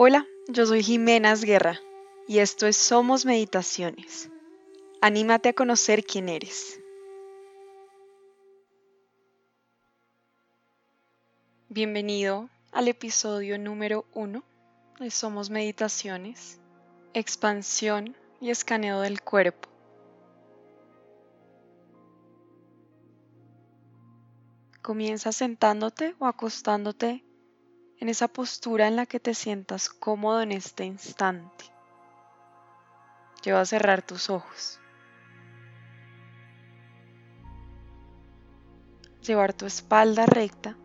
Hola, yo soy Jimenas Guerra y esto es Somos Meditaciones. Anímate a conocer quién eres. Bienvenido al episodio número uno de Somos Meditaciones, expansión y escaneo del cuerpo. Comienza sentándote o acostándote en esa postura en la que te sientas cómodo en este instante. Lleva a cerrar tus ojos. Llevar tu espalda recta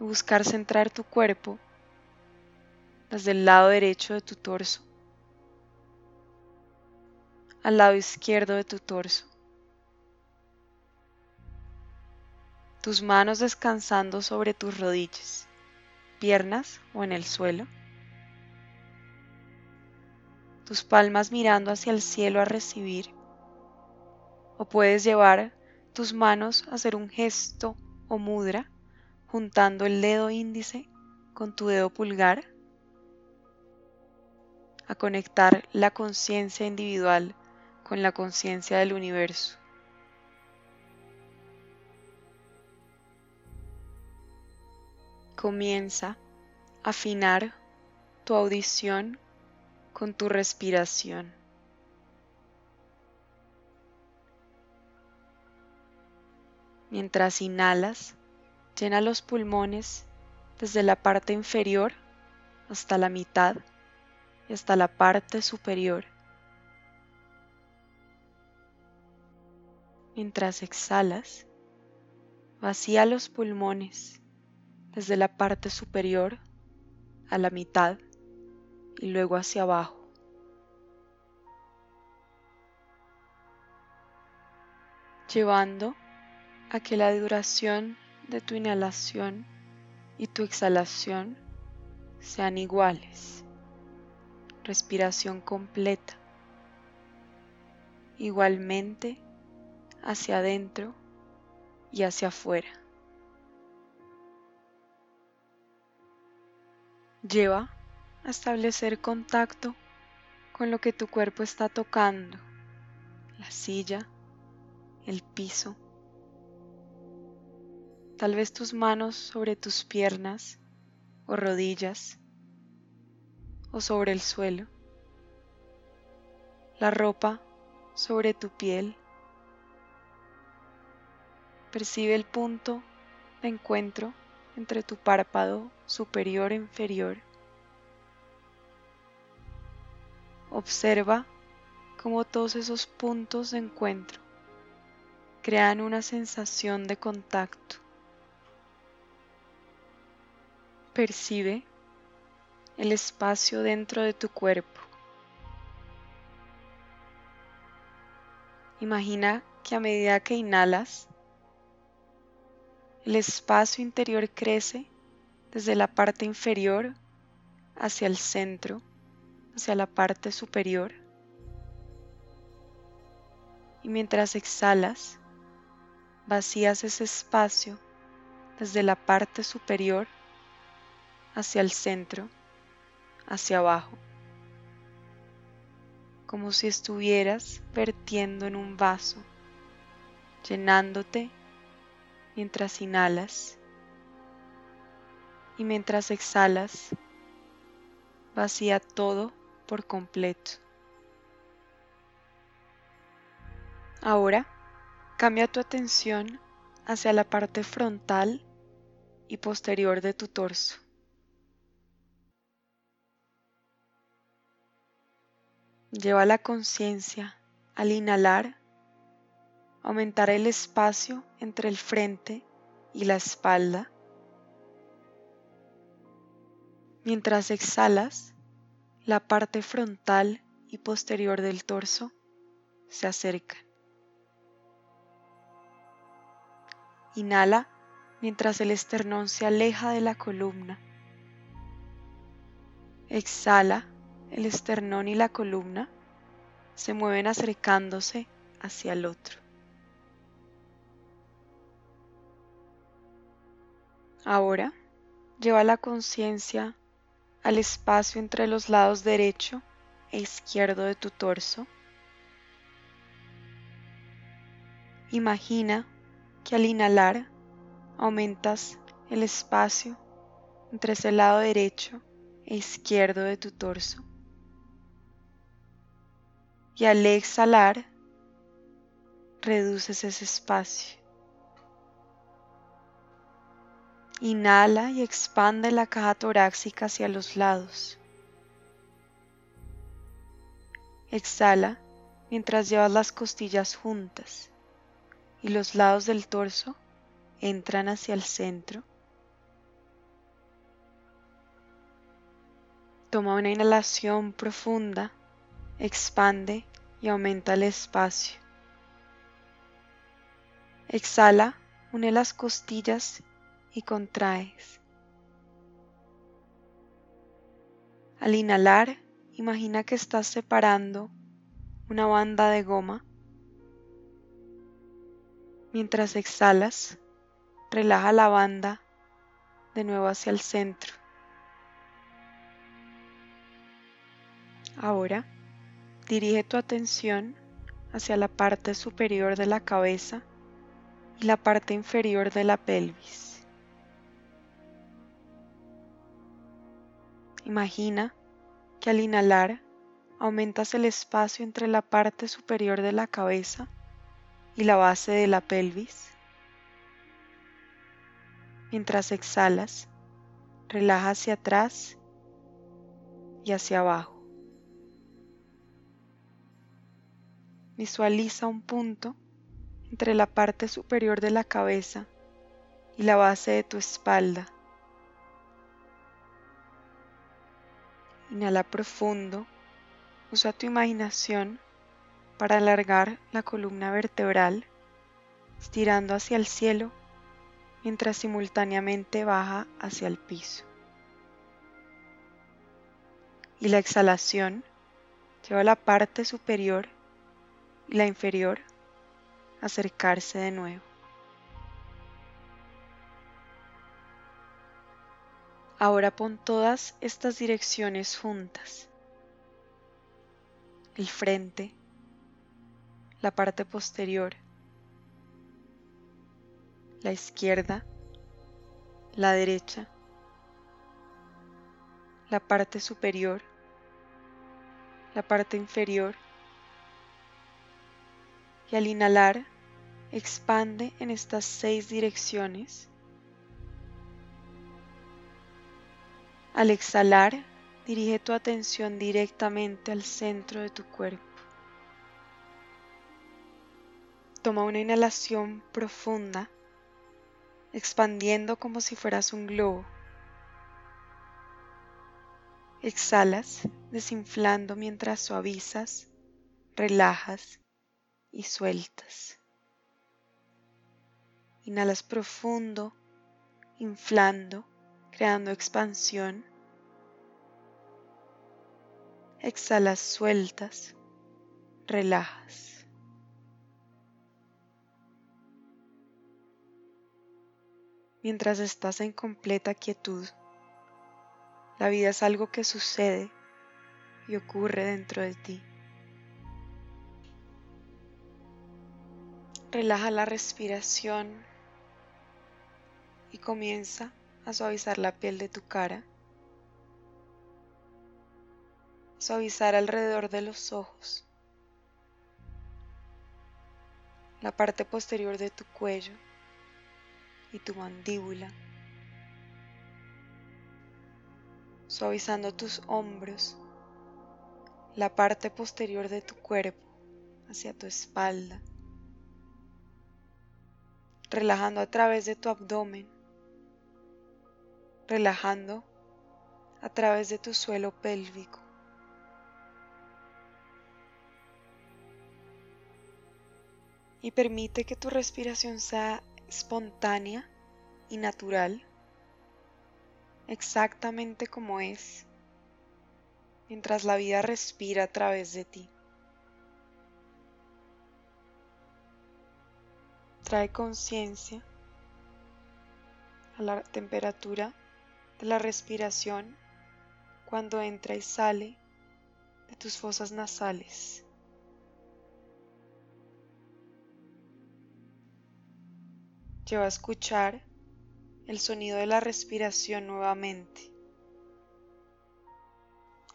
y buscar centrar tu cuerpo desde el lado derecho de tu torso al lado izquierdo de tu torso. Tus manos descansando sobre tus rodillas piernas o en el suelo. Tus palmas mirando hacia el cielo a recibir. O puedes llevar tus manos a hacer un gesto o mudra juntando el dedo índice con tu dedo pulgar a conectar la conciencia individual con la conciencia del universo. Comienza a afinar tu audición con tu respiración. Mientras inhalas, llena los pulmones desde la parte inferior hasta la mitad y hasta la parte superior. Mientras exhalas, vacía los pulmones desde la parte superior a la mitad y luego hacia abajo. llevando a que la duración de tu inhalación y tu exhalación sean iguales. Respiración completa. Igualmente hacia adentro y hacia afuera. Lleva a establecer contacto con lo que tu cuerpo está tocando, la silla, el piso, tal vez tus manos sobre tus piernas o rodillas o sobre el suelo, la ropa sobre tu piel. Percibe el punto de encuentro entre tu párpado superior e inferior. Observa cómo todos esos puntos de encuentro crean una sensación de contacto. Percibe el espacio dentro de tu cuerpo. Imagina que a medida que inhalas, el espacio interior crece desde la parte inferior hacia el centro, hacia la parte superior. Y mientras exhalas, vacías ese espacio desde la parte superior hacia el centro, hacia abajo, como si estuvieras vertiendo en un vaso, llenándote mientras inhalas y mientras exhalas vacía todo por completo. Ahora cambia tu atención hacia la parte frontal y posterior de tu torso. Lleva la conciencia al inhalar, aumentar el espacio entre el frente y la espalda Mientras exhalas, la parte frontal y posterior del torso se acercan. Inhala mientras el esternón se aleja de la columna. Exhala, el esternón y la columna se mueven acercándose hacia el otro. Ahora lleva la conciencia al espacio entre los lados derecho e izquierdo de tu torso. Imagina que al inhalar aumentas el espacio entre ese lado derecho e izquierdo de tu torso. Y al exhalar, reduces ese espacio. Inhala y expande la caja torácica hacia los lados. Exhala mientras llevas las costillas juntas y los lados del torso entran hacia el centro. Toma una inhalación profunda, expande y aumenta el espacio. Exhala, une las costillas y contraes. Al inhalar, imagina que estás separando una banda de goma. Mientras exhalas, relaja la banda de nuevo hacia el centro. Ahora, dirige tu atención hacia la parte superior de la cabeza y la parte inferior de la pelvis. Imagina que al inhalar aumentas el espacio entre la parte superior de la cabeza y la base de la pelvis. Mientras exhalas, relaja hacia atrás y hacia abajo. Visualiza un punto entre la parte superior de la cabeza y la base de tu espalda. Inhala profundo. Usa tu imaginación para alargar la columna vertebral, estirando hacia el cielo mientras simultáneamente baja hacia el piso. Y la exhalación lleva la parte superior y la inferior acercarse de nuevo. Ahora pon todas estas direcciones juntas. El frente, la parte posterior, la izquierda, la derecha, la parte superior, la parte inferior y al inhalar expande en estas seis direcciones. Al exhalar, dirige tu atención directamente al centro de tu cuerpo. Toma una inhalación profunda, expandiendo como si fueras un globo. Exhalas, desinflando mientras suavizas, relajas y sueltas. Inhalas profundo, inflando, creando expansión. Exhalas sueltas, relajas. Mientras estás en completa quietud, la vida es algo que sucede y ocurre dentro de ti. Relaja la respiración y comienza a suavizar la piel de tu cara, suavizar alrededor de los ojos, la parte posterior de tu cuello y tu mandíbula, suavizando tus hombros, la parte posterior de tu cuerpo hacia tu espalda. Relajando a través de tu abdomen, relajando a través de tu suelo pélvico. Y permite que tu respiración sea espontánea y natural, exactamente como es, mientras la vida respira a través de ti. Trae conciencia a la temperatura de la respiración cuando entra y sale de tus fosas nasales. Lleva a escuchar el sonido de la respiración nuevamente.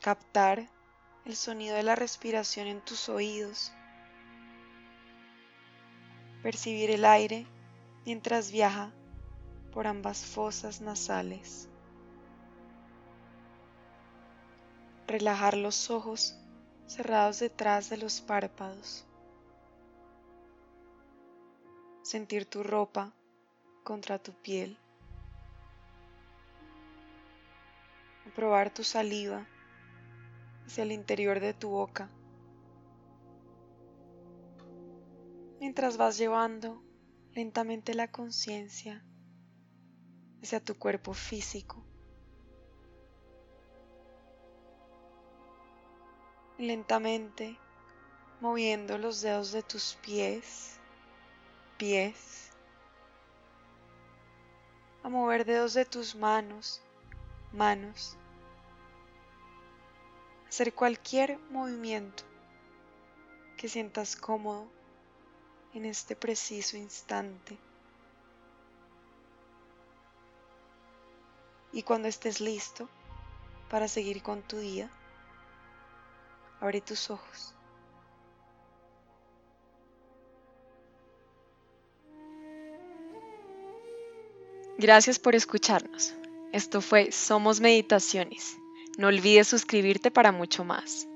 Captar el sonido de la respiración en tus oídos. Percibir el aire mientras viaja por ambas fosas nasales. Relajar los ojos cerrados detrás de los párpados. Sentir tu ropa contra tu piel. Probar tu saliva hacia el interior de tu boca. Mientras vas llevando lentamente la conciencia hacia tu cuerpo físico. Lentamente moviendo los dedos de tus pies, pies, a mover dedos de tus manos, manos, hacer cualquier movimiento que sientas cómodo en este preciso instante. Y cuando estés listo para seguir con tu día, abre tus ojos. Gracias por escucharnos. Esto fue Somos Meditaciones. No olvides suscribirte para mucho más.